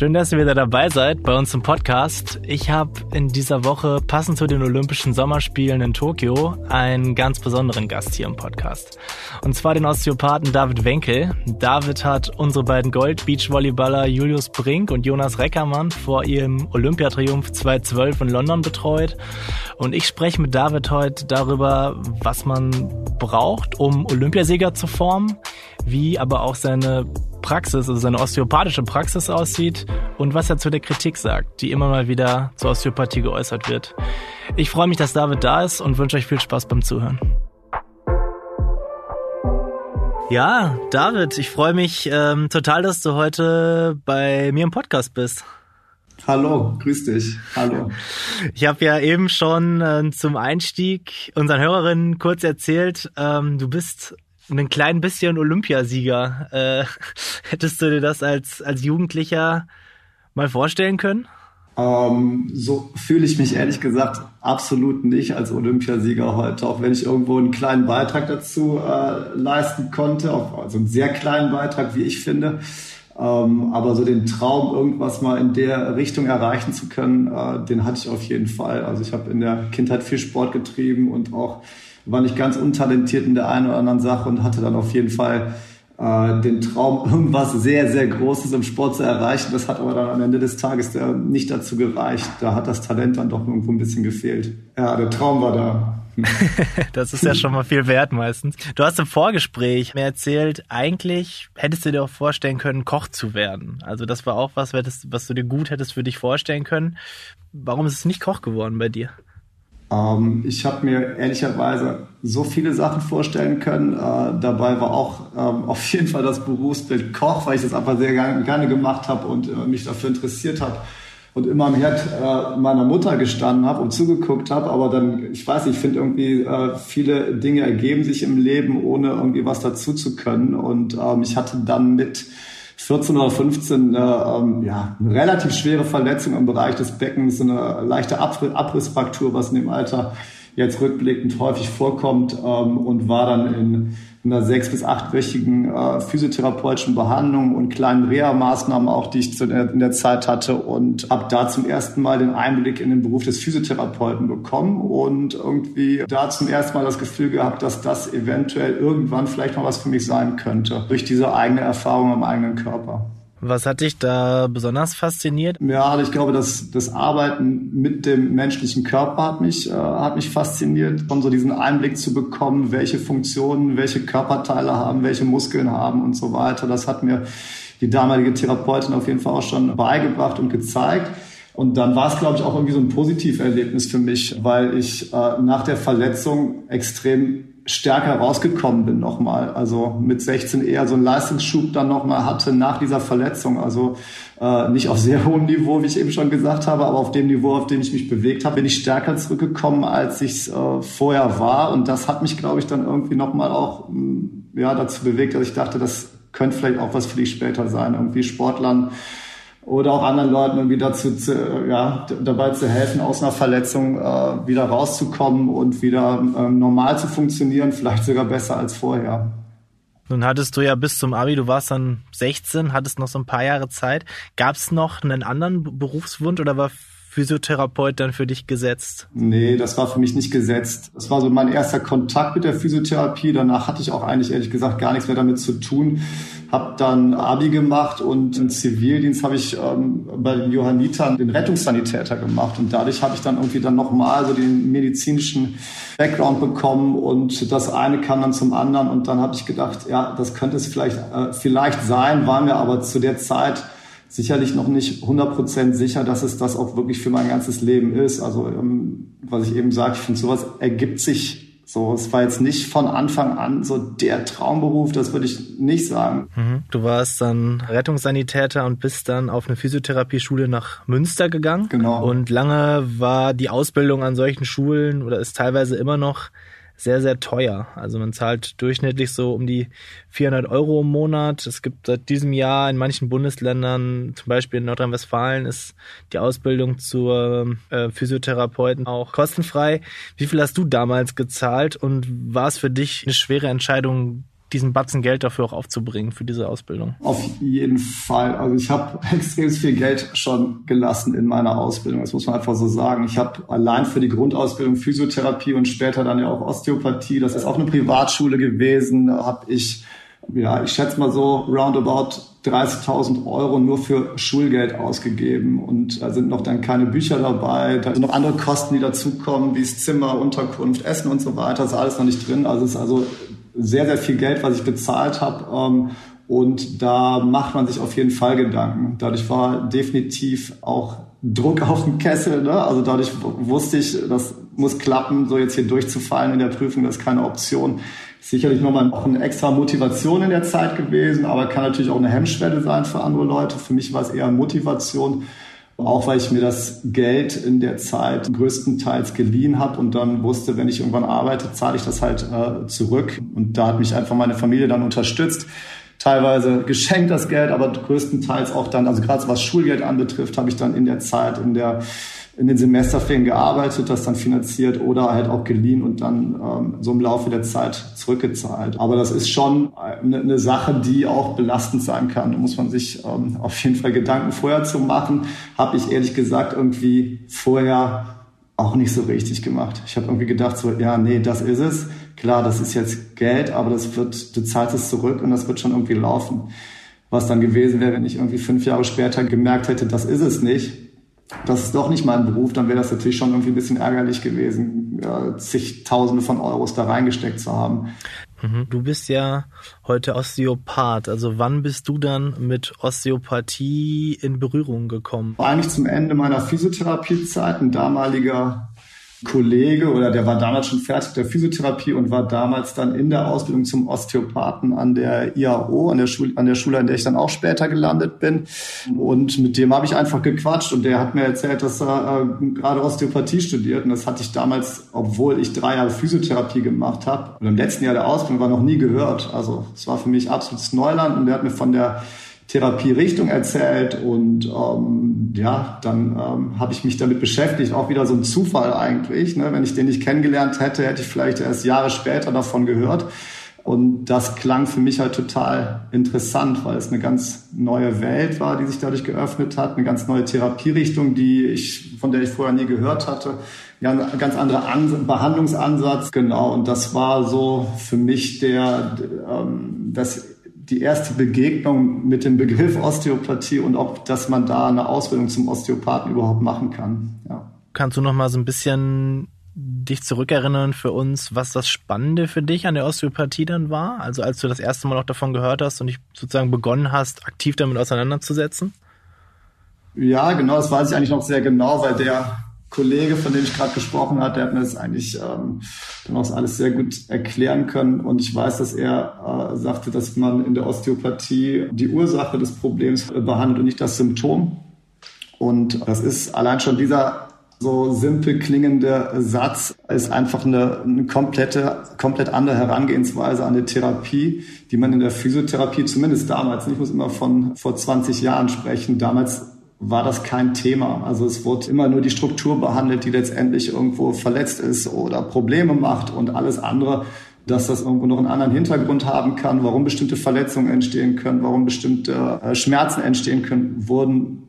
Schön, dass ihr wieder dabei seid bei uns im Podcast. Ich habe in dieser Woche passend zu den Olympischen Sommerspielen in Tokio einen ganz besonderen Gast hier im Podcast. Und zwar den Osteopathen David Wenkel. David hat unsere beiden Gold-Beachvolleyballer Julius Brink und Jonas Reckermann vor ihrem Olympiatriumph 2012 in London betreut. Und ich spreche mit David heute darüber, was man braucht, um Olympiasieger zu formen, wie aber auch seine Praxis, also seine osteopathische Praxis aussieht und was er zu der Kritik sagt, die immer mal wieder zur Osteopathie geäußert wird. Ich freue mich, dass David da ist und wünsche euch viel Spaß beim Zuhören. Ja, David, ich freue mich ähm, total, dass du heute bei mir im Podcast bist. Hallo, grüß dich. Hallo. Ich habe ja eben schon äh, zum Einstieg unseren Hörerinnen kurz erzählt, ähm, du bist ein klein bisschen Olympiasieger. Äh, hättest du dir das als, als Jugendlicher mal vorstellen können? Ähm, so fühle ich mich ehrlich gesagt absolut nicht als Olympiasieger heute, auch wenn ich irgendwo einen kleinen Beitrag dazu äh, leisten konnte, also einen sehr kleinen Beitrag, wie ich finde. Ähm, aber so den Traum, irgendwas mal in der Richtung erreichen zu können, äh, den hatte ich auf jeden Fall. Also ich habe in der Kindheit viel Sport getrieben und auch war nicht ganz untalentiert in der einen oder anderen Sache und hatte dann auf jeden Fall äh, den Traum, irgendwas sehr, sehr Großes im Sport zu erreichen. Das hat aber dann am Ende des Tages äh, nicht dazu gereicht. Da hat das Talent dann doch irgendwo ein bisschen gefehlt. Ja, der Traum war da. das ist ja schon mal viel wert meistens. Du hast im Vorgespräch mir erzählt, eigentlich hättest du dir auch vorstellen können, Koch zu werden. Also das war auch was, was du dir gut hättest für dich vorstellen können. Warum ist es nicht Koch geworden bei dir? Ähm, ich habe mir ehrlicherweise so viele Sachen vorstellen können. Äh, dabei war auch ähm, auf jeden Fall das Berufsbild Koch, weil ich das einfach sehr gerne, gemacht habe und äh, mich dafür interessiert habe und immer am Herd äh, meiner Mutter gestanden habe und zugeguckt habe. Aber dann, ich weiß nicht, ich finde irgendwie, äh, viele Dinge ergeben sich im Leben, ohne irgendwie was dazu zu können. Und ähm, ich hatte dann mit 14 oder 15 eine, ähm, ja, eine relativ schwere Verletzung im Bereich des Beckens, eine leichte Abrissfraktur, was in dem Alter jetzt rückblickend häufig vorkommt ähm, und war dann in einer sechs- bis achtwöchigen äh, physiotherapeutischen Behandlung und kleinen Reha-Maßnahmen auch, die ich zu in der Zeit hatte und habe da zum ersten Mal den Einblick in den Beruf des Physiotherapeuten bekommen und irgendwie da zum ersten Mal das Gefühl gehabt, dass das eventuell irgendwann vielleicht mal was für mich sein könnte durch diese eigene Erfahrung am eigenen Körper. Was hat dich da besonders fasziniert? Ja, ich glaube, dass das Arbeiten mit dem menschlichen Körper hat mich, äh, hat mich fasziniert, von so diesen Einblick zu bekommen, welche Funktionen, welche Körperteile haben, welche Muskeln haben und so weiter. Das hat mir die damalige Therapeutin auf jeden Fall auch schon beigebracht und gezeigt. Und dann war es, glaube ich, auch irgendwie so ein Positiverlebnis für mich, weil ich äh, nach der Verletzung extrem stärker rausgekommen bin nochmal. Also mit 16 eher so einen Leistungsschub dann nochmal hatte nach dieser Verletzung. Also äh, nicht auf sehr hohem Niveau, wie ich eben schon gesagt habe, aber auf dem Niveau, auf dem ich mich bewegt habe, bin ich stärker zurückgekommen, als ich äh, vorher war. Und das hat mich, glaube ich, dann irgendwie nochmal auch mm, ja, dazu bewegt, dass ich dachte, das könnte vielleicht auch was für dich später sein. Irgendwie Sportlern oder auch anderen Leuten irgendwie dazu zu, ja, dabei zu helfen, aus einer Verletzung äh, wieder rauszukommen und wieder ähm, normal zu funktionieren, vielleicht sogar besser als vorher. Nun hattest du ja bis zum Abi, du warst dann 16, hattest noch so ein paar Jahre Zeit. Gab es noch einen anderen Berufswunsch oder war Physiotherapeut dann für dich gesetzt? Nee, das war für mich nicht gesetzt. Das war so mein erster Kontakt mit der Physiotherapie. Danach hatte ich auch eigentlich ehrlich gesagt gar nichts mehr damit zu tun. Hab dann Abi gemacht und im Zivildienst habe ich ähm, bei den Johannitern den Rettungssanitäter gemacht und dadurch habe ich dann irgendwie dann nochmal so den medizinischen Background bekommen und das eine kam dann zum anderen und dann habe ich gedacht, ja, das könnte es vielleicht äh, vielleicht sein, war mir aber zu der Zeit sicherlich noch nicht 100% sicher, dass es das auch wirklich für mein ganzes Leben ist. Also ähm, was ich eben sage, ich finde, sowas ergibt sich So, es war jetzt nicht von Anfang an so der Traumberuf, das würde ich nicht sagen. Mhm. Du warst dann Rettungssanitäter und bist dann auf eine Physiotherapieschule nach Münster gegangen. Genau. Und lange war die Ausbildung an solchen Schulen oder ist teilweise immer noch sehr, sehr teuer. Also man zahlt durchschnittlich so um die 400 Euro im Monat. Es gibt seit diesem Jahr in manchen Bundesländern, zum Beispiel in Nordrhein-Westfalen, ist die Ausbildung zur äh, Physiotherapeuten auch kostenfrei. Wie viel hast du damals gezahlt und war es für dich eine schwere Entscheidung, diesen Batzen Geld dafür auch aufzubringen für diese Ausbildung? Auf jeden Fall. Also ich habe extrem viel Geld schon gelassen in meiner Ausbildung. Das muss man einfach so sagen. Ich habe allein für die Grundausbildung Physiotherapie und später dann ja auch Osteopathie, das ist auch eine Privatschule gewesen, habe ich ja, ich schätze mal so roundabout 30.000 Euro nur für Schulgeld ausgegeben und da sind noch dann keine Bücher dabei, da sind noch andere Kosten, die dazukommen, wie das Zimmer, Unterkunft, Essen und so weiter, ist alles noch nicht drin. Also es ist also sehr, sehr viel Geld, was ich bezahlt habe. Ähm, und da macht man sich auf jeden Fall Gedanken. Dadurch war definitiv auch Druck auf dem Kessel. Ne? Also dadurch wusste ich, das muss klappen, so jetzt hier durchzufallen in der Prüfung, das ist keine Option. Sicherlich nochmal auch eine extra Motivation in der Zeit gewesen, aber kann natürlich auch eine Hemmschwelle sein für andere Leute. Für mich war es eher Motivation. Auch weil ich mir das Geld in der Zeit größtenteils geliehen habe und dann wusste, wenn ich irgendwann arbeite, zahle ich das halt äh, zurück. Und da hat mich einfach meine Familie dann unterstützt. Teilweise geschenkt das Geld, aber größtenteils auch dann, also gerade was Schulgeld anbetrifft, habe ich dann in der Zeit, in der in den Semesterferien gearbeitet, das dann finanziert oder halt auch geliehen und dann ähm, so im Laufe der Zeit zurückgezahlt. Aber das ist schon eine, eine Sache, die auch belastend sein kann. Da muss man sich ähm, auf jeden Fall Gedanken vorher zu machen. Habe ich ehrlich gesagt irgendwie vorher auch nicht so richtig gemacht. Ich habe irgendwie gedacht so, ja, nee, das ist es. Klar, das ist jetzt Geld, aber das wird, du zahlst es zurück und das wird schon irgendwie laufen. Was dann gewesen wäre, wenn ich irgendwie fünf Jahre später gemerkt hätte, das ist es nicht das ist doch nicht mein Beruf, dann wäre das natürlich schon irgendwie ein bisschen ärgerlich gewesen, ja, zigtausende von Euros da reingesteckt zu haben. Mhm. Du bist ja heute Osteopath. Also wann bist du dann mit Osteopathie in Berührung gekommen? Eigentlich zum Ende meiner Physiotherapiezeit. Ein damaliger Kollege oder der war damals schon fertig der Physiotherapie und war damals dann in der Ausbildung zum Osteopathen an der IAO, an der Schule, an der Schule, an der ich dann auch später gelandet bin. Und mit dem habe ich einfach gequatscht und der hat mir erzählt, dass er äh, gerade Osteopathie studiert. Und das hatte ich damals, obwohl ich drei Jahre Physiotherapie gemacht habe und im letzten Jahr der Ausbildung war noch nie gehört. Also es war für mich absolutes Neuland und der hat mir von der Therapierichtung erzählt und ähm, ja, dann ähm, habe ich mich damit beschäftigt. Auch wieder so ein Zufall eigentlich. Ne? Wenn ich den nicht kennengelernt hätte, hätte ich vielleicht erst Jahre später davon gehört. Und das klang für mich halt total interessant, weil es eine ganz neue Welt war, die sich dadurch geöffnet hat, eine ganz neue Therapierichtung, die ich, von der ich vorher nie gehört hatte. Ja, ein ganz anderer An Behandlungsansatz, genau. Und das war so für mich der, ähm, das die erste Begegnung mit dem Begriff Osteopathie und ob, dass man da eine Ausbildung zum Osteopathen überhaupt machen kann. Ja. Kannst du noch mal so ein bisschen dich zurückerinnern für uns, was das Spannende für dich an der Osteopathie dann war? Also als du das erste Mal auch davon gehört hast und dich sozusagen begonnen hast, aktiv damit auseinanderzusetzen? Ja, genau, das weiß ich eigentlich noch sehr genau, weil der Kollege, von dem ich gerade gesprochen habe, der hat mir das eigentlich ähm, dann auch alles sehr gut erklären können. Und ich weiß, dass er äh, sagte, dass man in der Osteopathie die Ursache des Problems behandelt und nicht das Symptom. Und das ist allein schon dieser so simpel klingende Satz ist einfach eine, eine komplette, komplett andere Herangehensweise an die Therapie, die man in der Physiotherapie zumindest damals, ich muss immer von vor 20 Jahren sprechen, damals war das kein Thema. Also es wurde immer nur die Struktur behandelt, die letztendlich irgendwo verletzt ist oder Probleme macht und alles andere, dass das irgendwo noch einen anderen Hintergrund haben kann, warum bestimmte Verletzungen entstehen können, warum bestimmte äh, Schmerzen entstehen können, wurden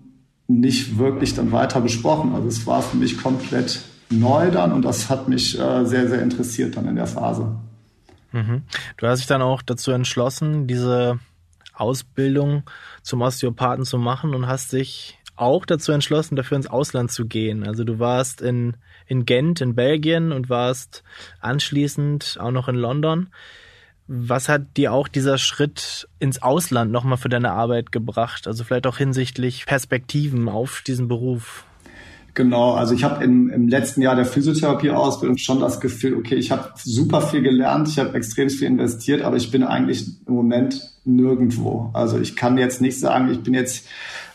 nicht wirklich dann weiter besprochen. Also es war für mich komplett neu dann und das hat mich äh, sehr, sehr interessiert dann in der Phase. Mhm. Du hast dich dann auch dazu entschlossen, diese Ausbildung zum Osteopathen zu machen und hast dich auch dazu entschlossen, dafür ins Ausland zu gehen. Also du warst in, in Gent in Belgien und warst anschließend auch noch in London. Was hat dir auch dieser Schritt ins Ausland nochmal für deine Arbeit gebracht? Also vielleicht auch hinsichtlich Perspektiven auf diesen Beruf? Genau, also ich habe im, im letzten Jahr der Physiotherapie-Ausbildung schon das Gefühl, okay, ich habe super viel gelernt, ich habe extrem viel investiert, aber ich bin eigentlich im Moment nirgendwo. Also ich kann jetzt nicht sagen, ich bin jetzt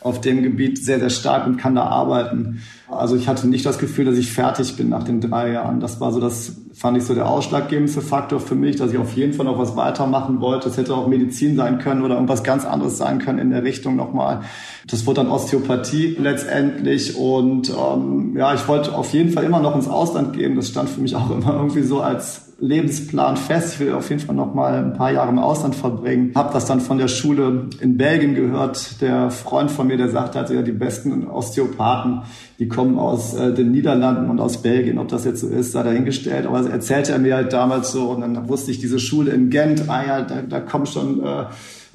auf dem Gebiet sehr, sehr stark und kann da arbeiten. Also ich hatte nicht das Gefühl, dass ich fertig bin nach den drei Jahren. Das war so das, fand ich so der ausschlaggebendste Faktor für mich, dass ich auf jeden Fall noch was weitermachen wollte. Das hätte auch Medizin sein können oder irgendwas ganz anderes sein können in der Richtung nochmal. Das wurde dann Osteopathie letztendlich und ähm, ja, ich wollte auf jeden Fall immer noch ins Ausland gehen. Das stand für mich auch immer irgendwie so als Lebensplan fest. Ich will auf jeden Fall noch mal ein paar Jahre im Ausland verbringen. Hab das dann von der Schule in Belgien gehört. Der Freund von mir, der sagte, also ja, die besten Osteopathen, die kommen aus äh, den Niederlanden und aus Belgien. Ob das jetzt so ist, sei dahingestellt. Aber erzählte er mir halt damals so. Und dann wusste ich, diese Schule in Gent, ah ja, da, da kommen schon äh,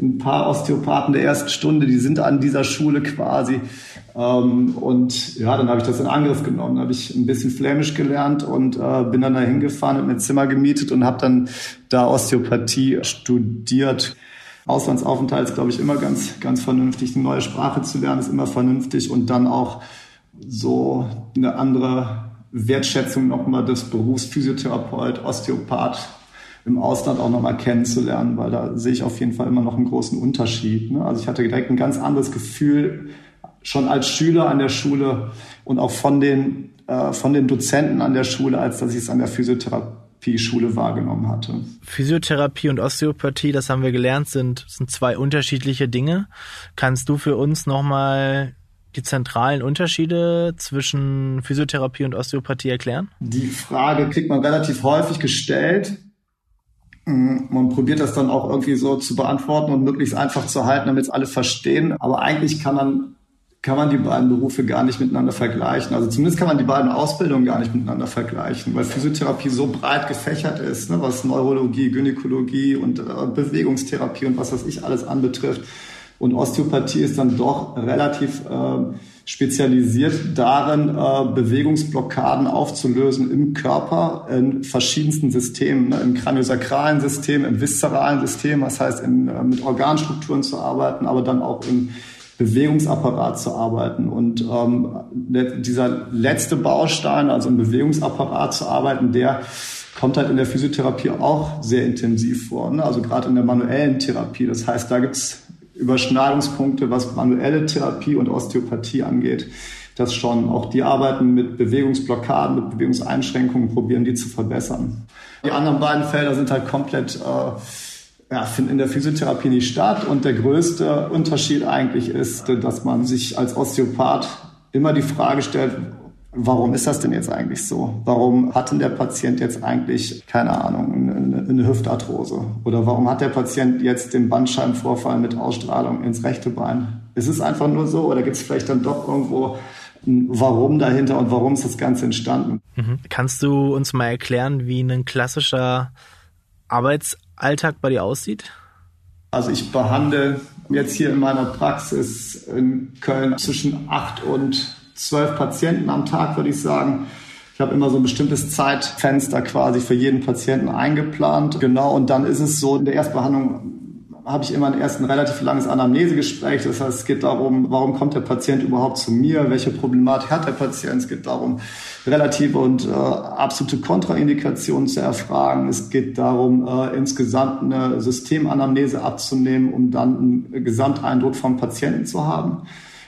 ein paar Osteopathen der ersten Stunde, die sind an dieser Schule quasi. Ähm, und ja, dann habe ich das in Angriff genommen. Habe ich ein bisschen Flämisch gelernt und äh, bin dann da hingefahren, habe mir ein Zimmer gemietet und habe dann da Osteopathie studiert. Auslandsaufenthalt ist, glaube ich, immer ganz, ganz vernünftig. Eine neue Sprache zu lernen ist immer vernünftig und dann auch so eine andere Wertschätzung nochmal des Berufs Physiotherapeut, Osteopath im Ausland auch nochmal kennenzulernen, weil da sehe ich auf jeden Fall immer noch einen großen Unterschied. Ne? Also ich hatte direkt ein ganz anderes Gefühl, schon als Schüler an der Schule und auch von den, äh, von den Dozenten an der Schule, als dass ich es an der Physiotherapie-Schule wahrgenommen hatte. Physiotherapie und Osteopathie, das haben wir gelernt, sind, sind zwei unterschiedliche Dinge. Kannst du für uns nochmal die zentralen Unterschiede zwischen Physiotherapie und Osteopathie erklären? Die Frage kriegt man relativ häufig gestellt. Mm, man probiert das dann auch irgendwie so zu beantworten und möglichst einfach zu halten, damit es alle verstehen. Aber eigentlich kann man kann man die beiden Berufe gar nicht miteinander vergleichen. Also zumindest kann man die beiden Ausbildungen gar nicht miteinander vergleichen, weil Physiotherapie so breit gefächert ist, ne, was Neurologie, Gynäkologie und äh, Bewegungstherapie und was weiß ich alles anbetrifft. Und Osteopathie ist dann doch relativ äh, spezialisiert darin, äh, Bewegungsblockaden aufzulösen im Körper in verschiedensten Systemen, ne, im kraniosakralen System, im viszeralen System, das heißt in, äh, mit Organstrukturen zu arbeiten, aber dann auch im Bewegungsapparat zu arbeiten. Und ähm, dieser letzte Baustein, also im Bewegungsapparat zu arbeiten, der kommt halt in der Physiotherapie auch sehr intensiv vor. Ne? Also gerade in der manuellen Therapie. Das heißt, da gibt's Überschneidungspunkte, was manuelle Therapie und Osteopathie angeht. Das schon. Auch die arbeiten mit Bewegungsblockaden, mit Bewegungseinschränkungen, probieren die zu verbessern. Die anderen beiden Felder sind halt komplett äh, ja, finden in der Physiotherapie nicht statt. Und der größte Unterschied eigentlich ist, dass man sich als Osteopath immer die Frage stellt, warum ist das denn jetzt eigentlich so? Warum hat denn der Patient jetzt eigentlich, keine Ahnung, eine, eine Hüftarthrose? Oder warum hat der Patient jetzt den Bandscheibenvorfall mit Ausstrahlung ins rechte Bein? Ist es einfach nur so oder gibt es vielleicht dann doch irgendwo ein Warum dahinter und warum ist das Ganze entstanden? Mhm. Kannst du uns mal erklären, wie ein klassischer Arbeitsalltag bei dir aussieht? Also ich behandle jetzt hier in meiner Praxis in Köln zwischen acht und zwölf Patienten am Tag, würde ich sagen. Ich habe immer so ein bestimmtes Zeitfenster quasi für jeden Patienten eingeplant. Genau, und dann ist es so, in der Erstbehandlung habe ich immer ein erst ein relativ langes Anamnesegespräch. Das heißt, es geht darum, warum kommt der Patient überhaupt zu mir? Welche Problematik hat der Patient? Es geht darum, relative und äh, absolute Kontraindikationen zu erfragen. Es geht darum, äh, insgesamt eine Systemanamnese abzunehmen, um dann einen Gesamteindruck vom Patienten zu haben.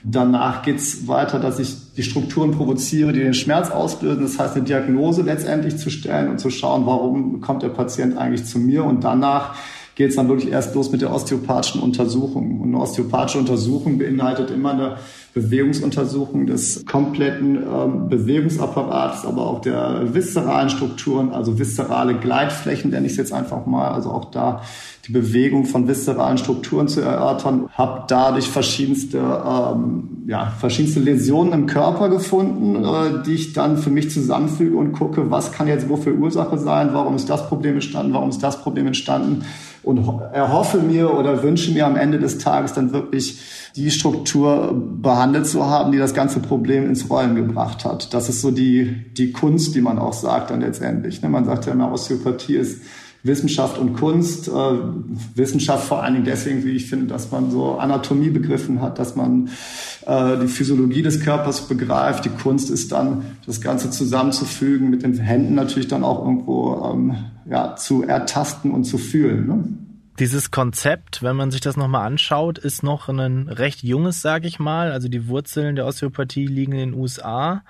Danach geht's weiter, dass ich die Strukturen provoziere, die den Schmerz auslösen. Das heißt, eine Diagnose letztendlich zu stellen und zu schauen, warum kommt der Patient eigentlich zu mir. Und danach geht es dann wirklich erst los mit der osteopathischen Untersuchung. Und eine osteopathische Untersuchung beinhaltet immer eine Bewegungsuntersuchung des kompletten ähm, Bewegungsapparats, aber auch der viszeralen Strukturen, also viszerale Gleitflächen, nenne ich es jetzt einfach mal. Also auch da die Bewegung von viszeralen Strukturen zu erörtern. Habe dadurch verschiedenste, ähm, ja, verschiedenste Läsionen im Körper gefunden, äh, die ich dann für mich zusammenfüge und gucke, was kann jetzt wofür Ursache sein, warum ist das Problem entstanden, warum ist das Problem entstanden und erhoffe mir oder wünsche mir am Ende des Tages dann wirklich die Struktur behandelt zu haben, die das ganze Problem ins Rollen gebracht hat. Das ist so die, die Kunst, die man auch sagt dann letztendlich. Ne? Man sagt ja immer, Osteopathie ist Wissenschaft und Kunst. Äh, Wissenschaft vor allen Dingen deswegen, wie ich finde, dass man so Anatomie begriffen hat, dass man äh, die Physiologie des Körpers begreift. Die Kunst ist dann, das Ganze zusammenzufügen, mit den Händen natürlich dann auch irgendwo ähm, ja, zu ertasten und zu fühlen. Ne? Dieses Konzept, wenn man sich das nochmal anschaut, ist noch ein recht junges, sage ich mal. Also die Wurzeln der Osteopathie liegen in den USA.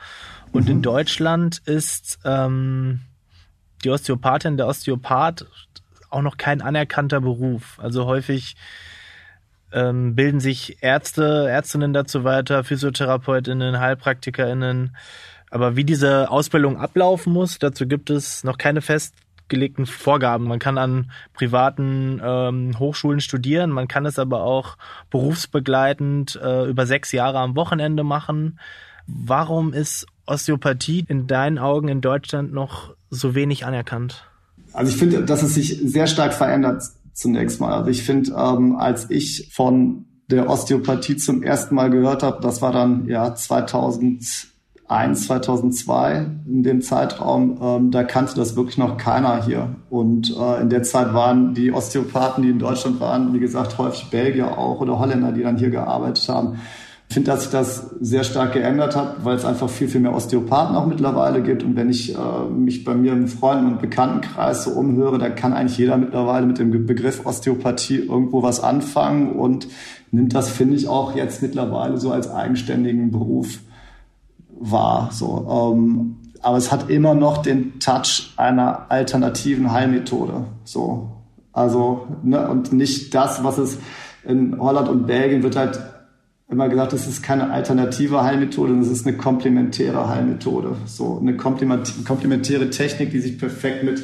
Und mhm. in Deutschland ist ähm, die Osteopathin, der Osteopath auch noch kein anerkannter Beruf. Also häufig ähm, bilden sich Ärzte, Ärztinnen dazu weiter, Physiotherapeutinnen, Heilpraktikerinnen. Aber wie diese Ausbildung ablaufen muss, dazu gibt es noch keine festgelegten Vorgaben. Man kann an privaten ähm, Hochschulen studieren, man kann es aber auch berufsbegleitend äh, über sechs Jahre am Wochenende machen. Warum ist Osteopathie in deinen Augen in Deutschland noch so wenig anerkannt? Also ich finde, dass es sich sehr stark verändert zunächst mal. Also ich finde, ähm, als ich von der Osteopathie zum ersten Mal gehört habe, das war dann ja 2001, 2002 in dem Zeitraum, ähm, da kannte das wirklich noch keiner hier. Und äh, in der Zeit waren die Osteopathen, die in Deutschland waren, wie gesagt, häufig Belgier auch oder Holländer, die dann hier gearbeitet haben. Ich finde, dass sich das sehr stark geändert hat, weil es einfach viel, viel mehr Osteopathen auch mittlerweile gibt. Und wenn ich äh, mich bei mir im Freunden- und Bekanntenkreis so umhöre, da kann eigentlich jeder mittlerweile mit dem Begriff Osteopathie irgendwo was anfangen und nimmt das, finde ich, auch jetzt mittlerweile so als eigenständigen Beruf wahr. So, ähm, aber es hat immer noch den Touch einer alternativen Heilmethode. So, also ne, und nicht das, was es in Holland und Belgien wird halt immer gesagt, es ist keine alternative Heilmethode, es ist eine komplementäre Heilmethode. So eine komplementäre Technik, die sich perfekt mit,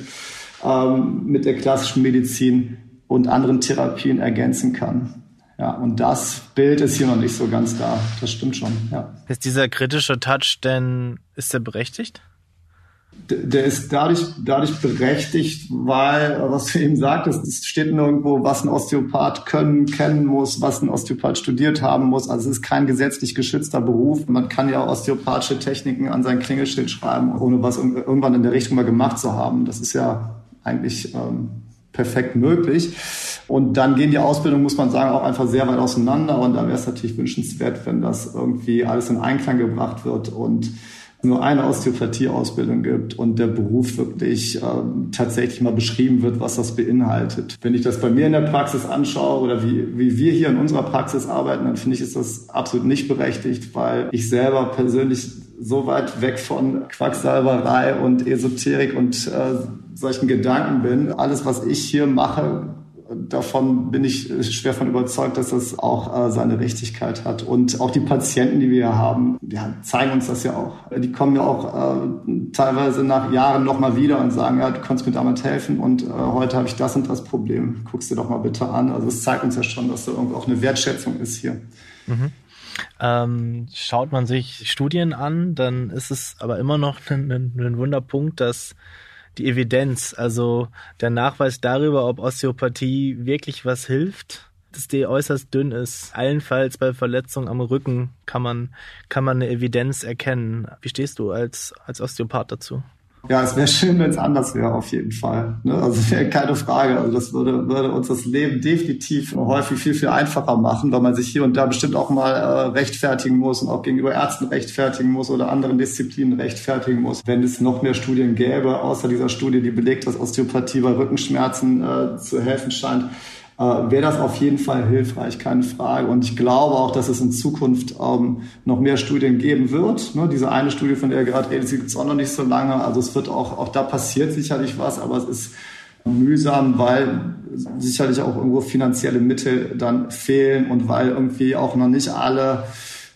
ähm, mit der klassischen Medizin und anderen Therapien ergänzen kann. Ja, und das Bild ist hier noch nicht so ganz da. Das stimmt schon, ja. Ist dieser kritische Touch denn, ist der berechtigt? Der ist dadurch, dadurch berechtigt, weil, was du eben sagtest, es steht nirgendwo, was ein Osteopath können, kennen muss, was ein Osteopath studiert haben muss. Also es ist kein gesetzlich geschützter Beruf. Man kann ja osteopathische Techniken an sein Klingelschild schreiben, ohne was irgendwann in der Richtung mal gemacht zu haben. Das ist ja eigentlich ähm, perfekt möglich. Und dann gehen die Ausbildungen, muss man sagen, auch einfach sehr weit auseinander. Und da wäre es natürlich wünschenswert, wenn das irgendwie alles in Einklang gebracht wird und nur eine Osteopathie-Ausbildung gibt und der Beruf wirklich ähm, tatsächlich mal beschrieben wird, was das beinhaltet. Wenn ich das bei mir in der Praxis anschaue oder wie, wie wir hier in unserer Praxis arbeiten, dann finde ich, ist das absolut nicht berechtigt, weil ich selber persönlich so weit weg von Quacksalberei und Esoterik und äh, solchen Gedanken bin. Alles, was ich hier mache, davon bin ich schwer von überzeugt, dass das auch äh, seine Richtigkeit hat. Und auch die Patienten, die wir hier haben, ja, zeigen uns das ja auch. Die kommen ja auch äh, teilweise nach Jahren nochmal wieder und sagen, ja, du kannst mir damit helfen und äh, heute habe ich das und das Problem. Guckst dir doch mal bitte an. Also es zeigt uns ja schon, dass da irgendwie auch eine Wertschätzung ist hier. Mhm. Ähm, schaut man sich Studien an, dann ist es aber immer noch ein, ein, ein Wunderpunkt, dass die Evidenz, also der Nachweis darüber, ob Osteopathie wirklich was hilft, dass die äußerst dünn ist. Allenfalls bei Verletzungen am Rücken kann man, kann man eine Evidenz erkennen. Wie stehst du als, als Osteopath dazu? Ja, es wäre schön, wenn es anders wäre, auf jeden Fall. Ne? Also keine Frage. Also das würde, würde uns das Leben definitiv häufig viel, viel einfacher machen, weil man sich hier und da bestimmt auch mal äh, rechtfertigen muss und auch gegenüber Ärzten rechtfertigen muss oder anderen Disziplinen rechtfertigen muss. Wenn es noch mehr Studien gäbe, außer dieser Studie, die belegt, dass Osteopathie bei Rückenschmerzen äh, zu helfen scheint, äh, wäre das auf jeden Fall hilfreich, keine Frage. Und ich glaube auch, dass es in Zukunft ähm, noch mehr Studien geben wird. Ne, diese eine Studie, von der ihr gerade redet, gibt es auch noch nicht so lange. Also es wird auch, auch da passiert sicherlich was, aber es ist mühsam, weil sicherlich auch irgendwo finanzielle Mittel dann fehlen und weil irgendwie auch noch nicht alle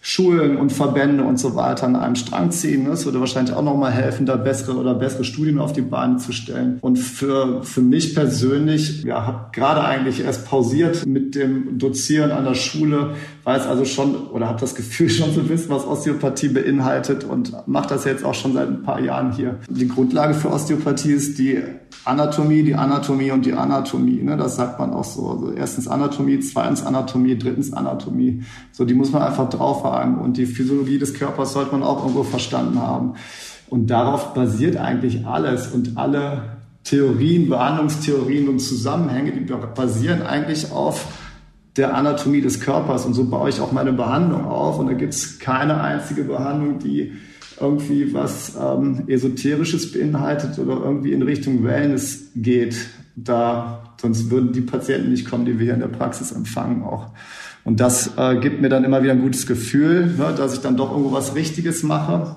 Schulen und Verbände und so weiter an einem Strang ziehen. Das würde wahrscheinlich auch nochmal helfen, da bessere oder bessere Studien auf die Beine zu stellen. Und für, für mich persönlich, ja, habe gerade eigentlich erst pausiert mit dem Dozieren an der Schule, weiß also schon oder habe das Gefühl schon zu wissen, was Osteopathie beinhaltet und mache das jetzt auch schon seit ein paar Jahren hier. Die Grundlage für Osteopathie ist die Anatomie, die Anatomie und die Anatomie. Ne? Das sagt man auch so. Also erstens Anatomie, zweitens Anatomie, drittens Anatomie. So, die muss man einfach drauf haben. Und die Physiologie des Körpers sollte man auch irgendwo verstanden haben. Und darauf basiert eigentlich alles. Und alle Theorien, Behandlungstheorien und Zusammenhänge, die basieren eigentlich auf der Anatomie des Körpers. Und so baue ich auch meine Behandlung auf. Und da gibt es keine einzige Behandlung, die irgendwie was ähm, Esoterisches beinhaltet oder irgendwie in Richtung Wellness geht. Da, sonst würden die Patienten nicht kommen, die wir hier in der Praxis empfangen auch. Und das äh, gibt mir dann immer wieder ein gutes Gefühl, ne, dass ich dann doch irgendwo was Richtiges mache.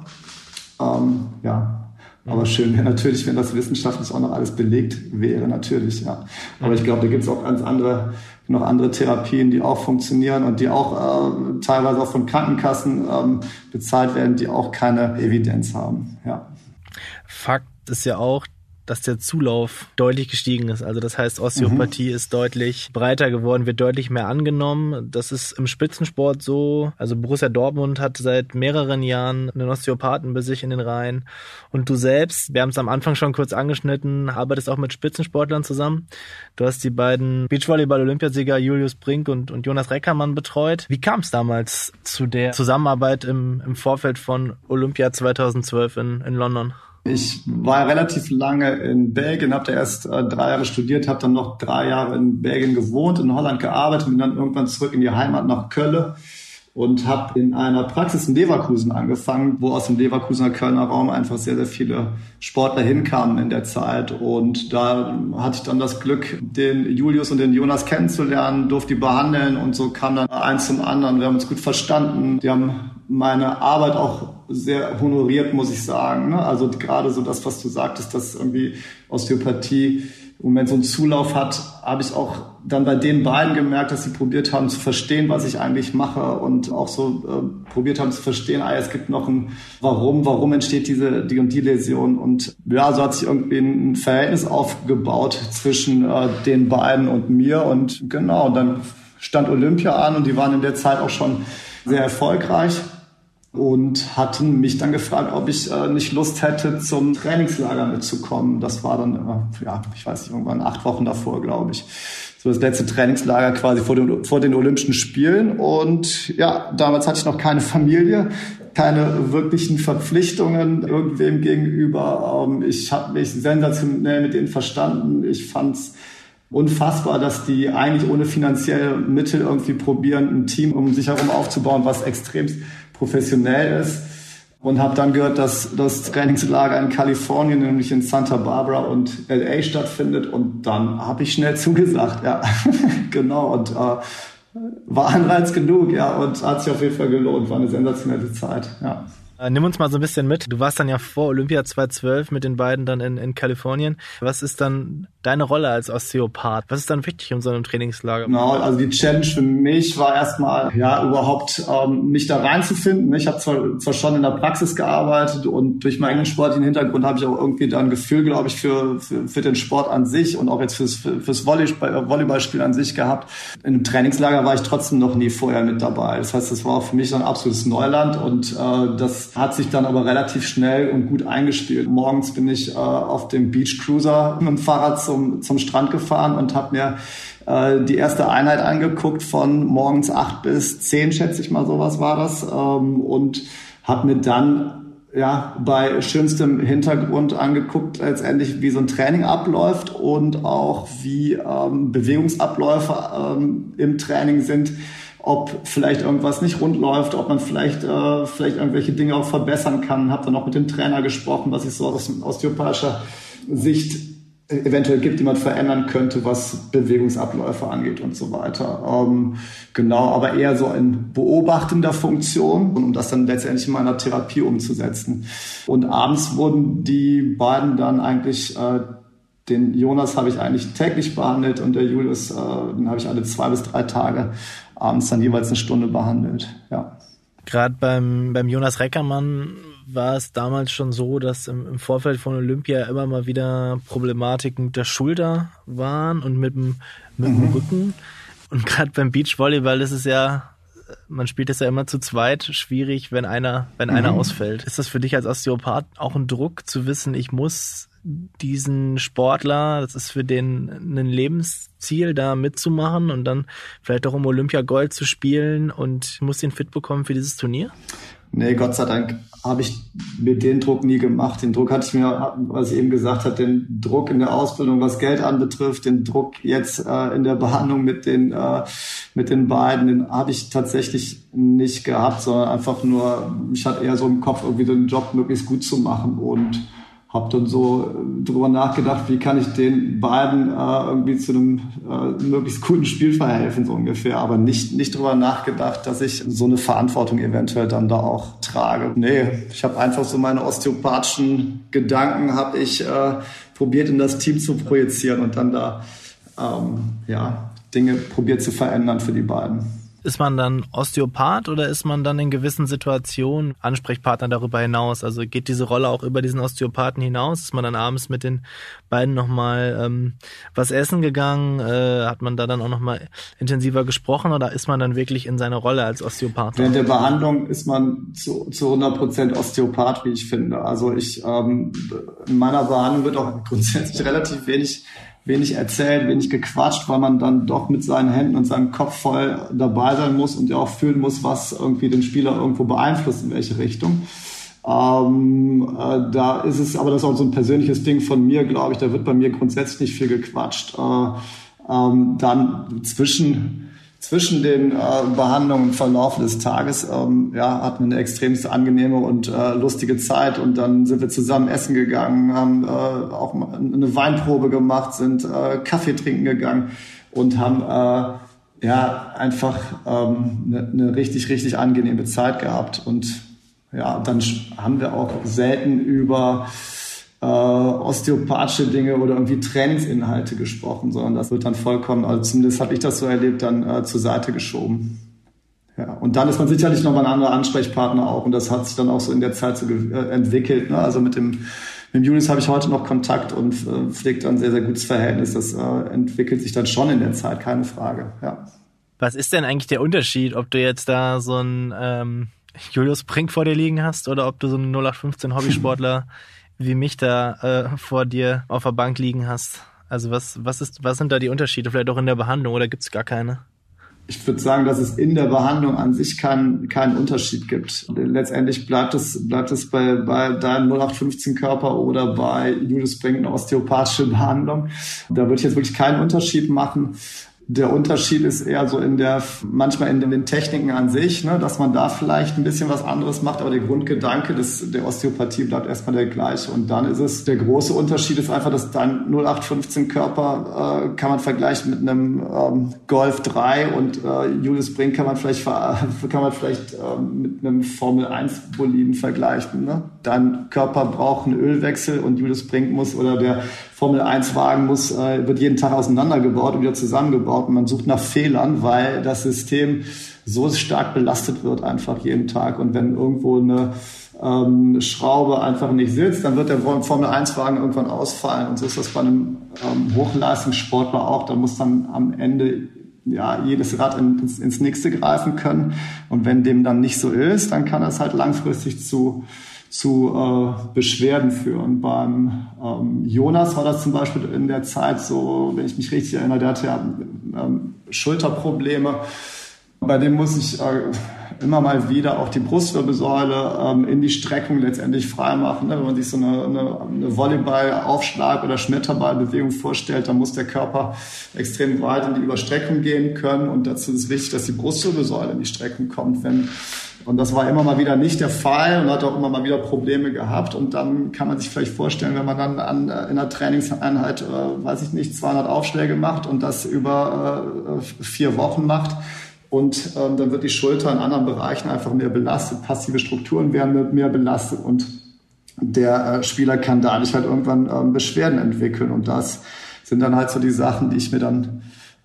Ähm, ja, aber schön wäre natürlich, wenn das wissenschaftlich auch noch alles belegt wäre, natürlich, ja. Aber ich glaube, da gibt es auch ganz andere, noch andere Therapien, die auch funktionieren und die auch äh, teilweise auch von Krankenkassen ähm, bezahlt werden, die auch keine Evidenz haben, ja. Fakt ist ja auch, dass der Zulauf deutlich gestiegen ist. Also das heißt, Osteopathie mhm. ist deutlich breiter geworden, wird deutlich mehr angenommen. Das ist im Spitzensport so. Also Borussia Dortmund hat seit mehreren Jahren einen Osteopathen bei sich in den Reihen. Und du selbst, wir haben es am Anfang schon kurz angeschnitten, arbeitest auch mit Spitzensportlern zusammen. Du hast die beiden Beachvolleyball-Olympiasieger Julius Brink und, und Jonas Reckermann betreut. Wie kam es damals zu der Zusammenarbeit im, im Vorfeld von Olympia 2012 in, in London? Ich war relativ lange in Belgien, habe da erst äh, drei Jahre studiert, habe dann noch drei Jahre in Belgien gewohnt, in Holland gearbeitet, bin dann irgendwann zurück in die Heimat nach Köln und habe in einer Praxis in Leverkusen angefangen, wo aus dem Leverkusener Kölner Raum einfach sehr, sehr viele Sportler hinkamen in der Zeit. Und da hatte ich dann das Glück, den Julius und den Jonas kennenzulernen, durfte die behandeln und so kam dann eins zum anderen. Wir haben uns gut verstanden. Die haben meine Arbeit auch sehr honoriert, muss ich sagen. Ne? Also gerade so das, was du sagtest, dass irgendwie Osteopathie im Moment so einen Zulauf hat, habe ich auch dann bei den beiden gemerkt, dass sie probiert haben zu verstehen, was ich eigentlich mache und auch so äh, probiert haben zu verstehen, ah, es gibt noch ein Warum, warum entsteht diese die und die Läsion und ja, so hat sich irgendwie ein Verhältnis aufgebaut zwischen äh, den beiden und mir und genau, dann stand Olympia an und die waren in der Zeit auch schon sehr erfolgreich und hatten mich dann gefragt, ob ich äh, nicht Lust hätte, zum Trainingslager mitzukommen. Das war dann, äh, ja, ich weiß nicht, irgendwann acht Wochen davor, glaube ich. So das letzte Trainingslager quasi vor den, vor den Olympischen Spielen. Und ja, damals hatte ich noch keine Familie, keine wirklichen Verpflichtungen irgendwem gegenüber. Ähm, ich habe mich sensationell mit denen verstanden. Ich fand's unfassbar, dass die eigentlich ohne finanzielle Mittel irgendwie probieren, ein Team um sich herum aufzubauen, was extremst professionell ist. Und habe dann gehört, dass das Trainingslager in Kalifornien, nämlich in Santa Barbara und LA stattfindet. Und dann habe ich schnell zugesagt, ja, genau. Und äh, war Anreiz genug, ja, und hat sich auf jeden Fall gelohnt. War eine sensationelle Zeit, ja. Äh, nimm uns mal so ein bisschen mit. Du warst dann ja vor Olympia 2012 mit den beiden dann in, in Kalifornien. Was ist dann deine Rolle als Osteopath? Was ist dann wichtig in so einem Trainingslager? Genau, also die Challenge für mich war erstmal, ja, überhaupt ähm, mich da reinzufinden. Ich habe zwar, zwar schon in der Praxis gearbeitet und durch meinen sportlichen Hintergrund habe ich auch irgendwie da ein Gefühl, glaube ich, für, für, für den Sport an sich und auch jetzt fürs, fürs Volleyball, Volleyballspiel an sich gehabt. In einem Trainingslager war ich trotzdem noch nie vorher mit dabei. Das heißt, das war für mich so ein absolutes Neuland und äh, das hat sich dann aber relativ schnell und gut eingespielt. Morgens bin ich äh, auf dem Beach Cruiser mit dem Fahrrad zum zum, Strand gefahren und habe mir äh, die erste Einheit angeguckt von morgens acht bis zehn, schätze ich mal, sowas war das. Ähm, und habe mir dann ja, bei schönstem Hintergrund angeguckt, letztendlich, wie so ein Training abläuft und auch wie ähm, Bewegungsabläufe ähm, im Training sind, ob vielleicht irgendwas nicht rund läuft, ob man vielleicht, äh, vielleicht irgendwelche Dinge auch verbessern kann. Habe dann auch mit dem Trainer gesprochen, was ich so aus osteopathischer Sicht eventuell gibt, die man verändern könnte, was Bewegungsabläufe angeht und so weiter. Ähm, genau, aber eher so in beobachtender Funktion, um das dann letztendlich in meiner Therapie umzusetzen. Und abends wurden die beiden dann eigentlich, äh, den Jonas habe ich eigentlich täglich behandelt und der Julius, äh, den habe ich alle zwei bis drei Tage abends dann jeweils eine Stunde behandelt. Ja. Gerade beim, beim Jonas Reckermann war es damals schon so, dass im, im, Vorfeld von Olympia immer mal wieder Problematiken mit der Schulter waren und mit dem, mit mhm. dem Rücken. Und gerade beim Beachvolleyball ist es ja, man spielt es ja immer zu zweit, schwierig, wenn einer, wenn mhm. einer ausfällt. Ist das für dich als Osteopath auch ein Druck zu wissen, ich muss diesen Sportler, das ist für den ein Lebensziel, da mitzumachen und dann vielleicht auch um Olympia Gold zu spielen und muss den fit bekommen für dieses Turnier? Nee, Gott sei Dank habe ich mir den Druck nie gemacht. Den Druck hatte ich mir, was ich eben gesagt habe, den Druck in der Ausbildung, was Geld anbetrifft, den Druck jetzt äh, in der Behandlung mit den äh, mit den beiden, den habe ich tatsächlich nicht gehabt, sondern einfach nur, ich hatte eher so im Kopf, irgendwie den Job möglichst gut zu machen und habe dann so äh, drüber nachgedacht, wie kann ich den beiden äh, irgendwie zu einem äh, möglichst guten Spiel verhelfen, so ungefähr. Aber nicht, nicht drüber nachgedacht, dass ich so eine Verantwortung eventuell dann da auch trage. Nee, ich habe einfach so meine osteopathischen Gedanken, habe ich äh, probiert in das Team zu projizieren und dann da ähm, ja, Dinge probiert zu verändern für die beiden. Ist man dann Osteopath oder ist man dann in gewissen Situationen Ansprechpartner darüber hinaus? Also geht diese Rolle auch über diesen Osteopathen hinaus? Ist man dann abends mit den beiden nochmal ähm, was essen gegangen? Äh, hat man da dann auch nochmal intensiver gesprochen oder ist man dann wirklich in seiner Rolle als Osteopath? Während der Behandlung ist man zu, zu 100 Prozent Osteopath, wie ich finde. Also ich ähm, in meiner Behandlung wird auch grundsätzlich relativ wenig wenig erzählt, wenig gequatscht, weil man dann doch mit seinen Händen und seinem Kopf voll dabei sein muss und ja auch fühlen muss, was irgendwie den Spieler irgendwo beeinflusst, in welche Richtung. Ähm, äh, da ist es, aber das ist auch so ein persönliches Ding von mir, glaube ich, da wird bei mir grundsätzlich nicht viel gequatscht. Äh, ähm, dann zwischen zwischen den äh, Behandlungen im Verlauf des Tages ähm, ja, hatten wir eine extremst angenehme und äh, lustige Zeit und dann sind wir zusammen essen gegangen, haben äh, auch eine Weinprobe gemacht, sind äh, Kaffee trinken gegangen und haben äh, ja einfach ähm, eine, eine richtig, richtig angenehme Zeit gehabt. Und ja, dann haben wir auch selten über äh, osteopathische Dinge oder irgendwie Trainingsinhalte gesprochen, sondern das wird dann vollkommen, also zumindest habe ich das so erlebt, dann äh, zur Seite geschoben. Ja, und dann ist man sicherlich nochmal ein anderer Ansprechpartner auch und das hat sich dann auch so in der Zeit so äh, entwickelt. Ne? Also mit dem, mit dem Julius habe ich heute noch Kontakt und äh, pflegt ein sehr, sehr gutes Verhältnis. Das äh, entwickelt sich dann schon in der Zeit, keine Frage. Ja. Was ist denn eigentlich der Unterschied, ob du jetzt da so ein ähm, Julius Brink vor dir liegen hast oder ob du so einen 0815 Hobbysportler wie mich da äh, vor dir auf der Bank liegen hast. Also was, was, ist, was sind da die Unterschiede? Vielleicht auch in der Behandlung oder gibt es gar keine? Ich würde sagen, dass es in der Behandlung an sich keinen keinen Unterschied gibt. Letztendlich bleibt es, bleibt es bei, bei deinem 0815-Körper oder bei Julius Brink osteopathische Behandlung. Da würde ich jetzt wirklich keinen Unterschied machen. Der Unterschied ist eher so in der, manchmal in den Techniken an sich, ne, dass man da vielleicht ein bisschen was anderes macht, aber der Grundgedanke des, der Osteopathie bleibt erstmal der gleiche. Und dann ist es, der große Unterschied ist einfach, dass dein 0815 Körper äh, kann man vergleichen mit einem ähm, Golf 3 und äh, Julius Brink kann man vielleicht, kann man vielleicht äh, mit einem Formel 1 Boliden vergleichen. Ne? Dein Körper braucht einen Ölwechsel und Julius Brink muss oder der Formel 1 Wagen muss, äh, wird jeden Tag auseinandergebaut und wieder zusammengebaut. Und man sucht nach Fehlern, weil das System so stark belastet wird einfach jeden Tag. Und wenn irgendwo eine ähm, Schraube einfach nicht sitzt, dann wird der Formel 1 Wagen irgendwann ausfallen. Und so ist das bei einem ähm, Hochleistungssportler auch, da muss dann am Ende ja, jedes Rad ins, ins nächste greifen können. Und wenn dem dann nicht so ist, dann kann das halt langfristig zu zu äh, Beschwerden führen. Beim ähm, Jonas war das zum Beispiel in der Zeit so, wenn ich mich richtig erinnere, der hatte ja ähm, Schulterprobleme. Bei dem muss ich äh, immer mal wieder auch die Brustwirbelsäule ähm, in die Streckung letztendlich freimachen. Ne? Wenn man sich so eine, eine, eine Volleyball-Aufschlag oder Schmetterballbewegung vorstellt, dann muss der Körper extrem weit in die Überstreckung gehen können. Und dazu ist wichtig, dass die Brustwirbelsäule in die Streckung kommt. Wenn und das war immer mal wieder nicht der Fall und hat auch immer mal wieder Probleme gehabt. Und dann kann man sich vielleicht vorstellen, wenn man dann an, äh, in einer Trainingseinheit, äh, weiß ich nicht, 200 Aufschläge macht und das über äh, vier Wochen macht, und ähm, dann wird die Schulter in anderen Bereichen einfach mehr belastet, passive Strukturen werden mehr belastet und der äh, Spieler kann dadurch halt irgendwann ähm, Beschwerden entwickeln. Und das sind dann halt so die Sachen, die ich mir dann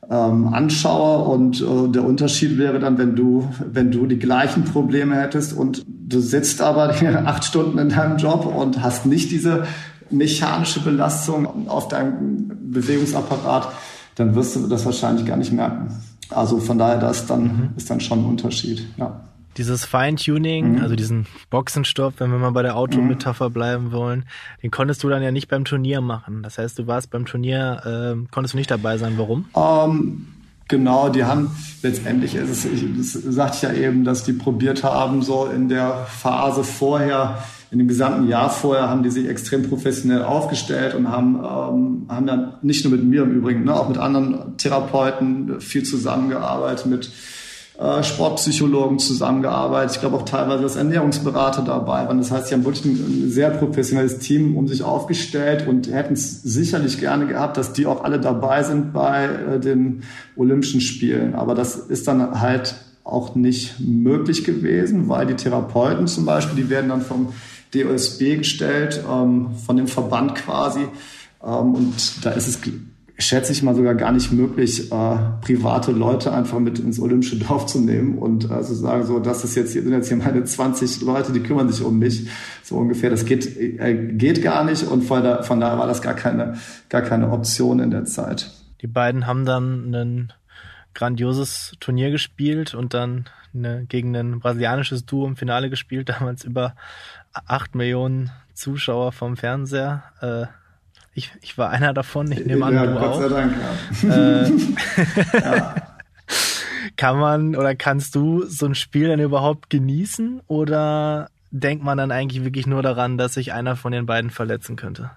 ähm, anschaue. Und äh, der Unterschied wäre dann, wenn du, wenn du die gleichen Probleme hättest und du sitzt aber acht Stunden in deinem Job und hast nicht diese mechanische Belastung auf deinem Bewegungsapparat, dann wirst du das wahrscheinlich gar nicht merken. Also von daher, das dann, mhm. ist dann schon ein Unterschied, ja. Dieses Feintuning, mhm. also diesen Boxenstopp, wenn wir mal bei der Autometapher mhm. bleiben wollen, den konntest du dann ja nicht beim Turnier machen. Das heißt, du warst beim Turnier, äh, konntest du nicht dabei sein. Warum? Ähm, Genau, die haben letztendlich ist es, ich, das sagte ich ja eben, dass die probiert haben, so in der Phase vorher, in dem gesamten Jahr vorher, haben die sich extrem professionell aufgestellt und haben, ähm, haben dann nicht nur mit mir im Übrigen, ne, auch mit anderen Therapeuten viel zusammengearbeitet, mit Sportpsychologen zusammengearbeitet. Ich glaube auch teilweise als Ernährungsberater dabei waren. Das heißt, sie haben wirklich ein, sehr professionelles Team um sich aufgestellt und hätten es sicherlich gerne gehabt, dass die auch alle dabei sind bei äh, den Olympischen Spielen. Aber das ist dann halt auch nicht möglich gewesen, weil die Therapeuten zum Beispiel, die werden dann vom DOSB gestellt, ähm, von dem Verband quasi. Ähm, und da ist es schätze ich mal sogar gar nicht möglich, äh, private Leute einfach mit ins olympische Dorf zu nehmen und äh, zu sagen, so, das ist jetzt hier, sind jetzt hier meine 20 Leute, die kümmern sich um mich, so ungefähr. Das geht, äh, geht gar nicht und von, da, von daher war das gar keine, gar keine Option in der Zeit. Die beiden haben dann ein grandioses Turnier gespielt und dann eine, gegen ein brasilianisches Duo im Finale gespielt, damals über acht Millionen Zuschauer vom Fernseher. Äh, ich, ich war einer davon, ich nehme an, ja, du Gott auch. Sei Dank, ja. Äh, ja. Kann man oder kannst du so ein Spiel dann überhaupt genießen oder denkt man dann eigentlich wirklich nur daran, dass sich einer von den beiden verletzen könnte?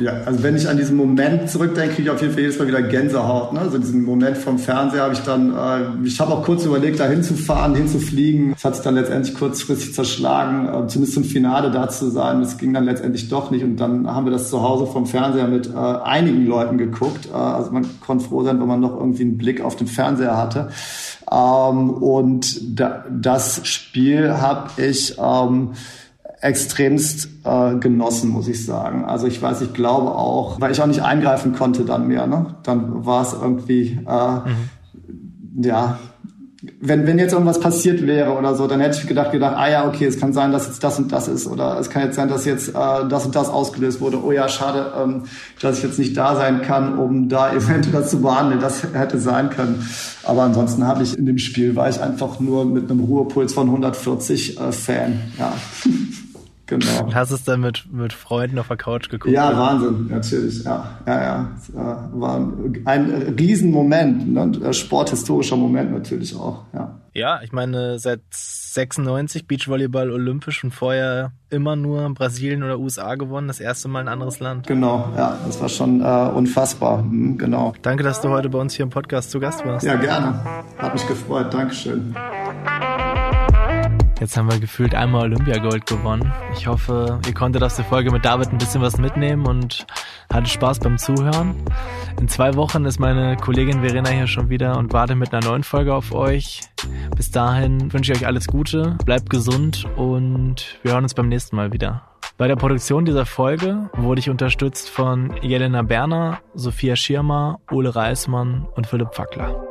Ja, also wenn ich an diesen Moment zurückdenke, kriege ich auf jeden Fall jedes Mal wieder Gänsehaut. Ne? Also diesen Moment vom Fernseher habe ich dann, äh, ich habe auch kurz überlegt, da hinzufahren, hinzufliegen. Das hat sich dann letztendlich kurzfristig zerschlagen, äh, zumindest zum Finale da zu sein. Das ging dann letztendlich doch nicht. Und dann haben wir das zu Hause vom Fernseher mit äh, einigen Leuten geguckt. Äh, also man konnte froh sein, wenn man noch irgendwie einen Blick auf den Fernseher hatte. Ähm, und da, das Spiel habe ich... Ähm, extremst äh, genossen, muss ich sagen. Also ich weiß, ich glaube auch, weil ich auch nicht eingreifen konnte dann mehr. Ne? Dann war es irgendwie, äh, mhm. ja, wenn, wenn jetzt irgendwas passiert wäre oder so, dann hätte ich gedacht, gedacht, ah ja, okay, es kann sein, dass jetzt das und das ist oder es kann jetzt sein, dass jetzt äh, das und das ausgelöst wurde. Oh ja, schade, ähm, dass ich jetzt nicht da sein kann, um da eventuell das zu behandeln. Das hätte sein können. Aber ansonsten habe ich in dem Spiel war ich einfach nur mit einem Ruhepuls von 140 äh, Fan. Ja. Genau. Und hast es dann mit, mit Freunden auf der Couch geguckt? Ja? Wahnsinn, natürlich. Ja, ja, ja. Es war ein Riesenmoment, ne? ein sporthistorischer Moment natürlich auch. Ja, ja ich meine, seit 96 Beachvolleyball olympisch und vorher immer nur Brasilien oder USA gewonnen, das erste Mal ein anderes Land. Genau, ja, das war schon äh, unfassbar. Mhm, genau. Danke, dass du heute bei uns hier im Podcast zu Gast warst. Ja, gerne. Hat mich gefreut. Dankeschön. Jetzt haben wir gefühlt einmal Olympiagold gewonnen. Ich hoffe, ihr konntet aus der Folge mit David ein bisschen was mitnehmen und hattet Spaß beim Zuhören. In zwei Wochen ist meine Kollegin Verena hier schon wieder und warte mit einer neuen Folge auf euch. Bis dahin wünsche ich euch alles Gute, bleibt gesund und wir hören uns beim nächsten Mal wieder. Bei der Produktion dieser Folge wurde ich unterstützt von Jelena Berner, Sophia Schirmer, Ole Reismann und Philipp Fackler.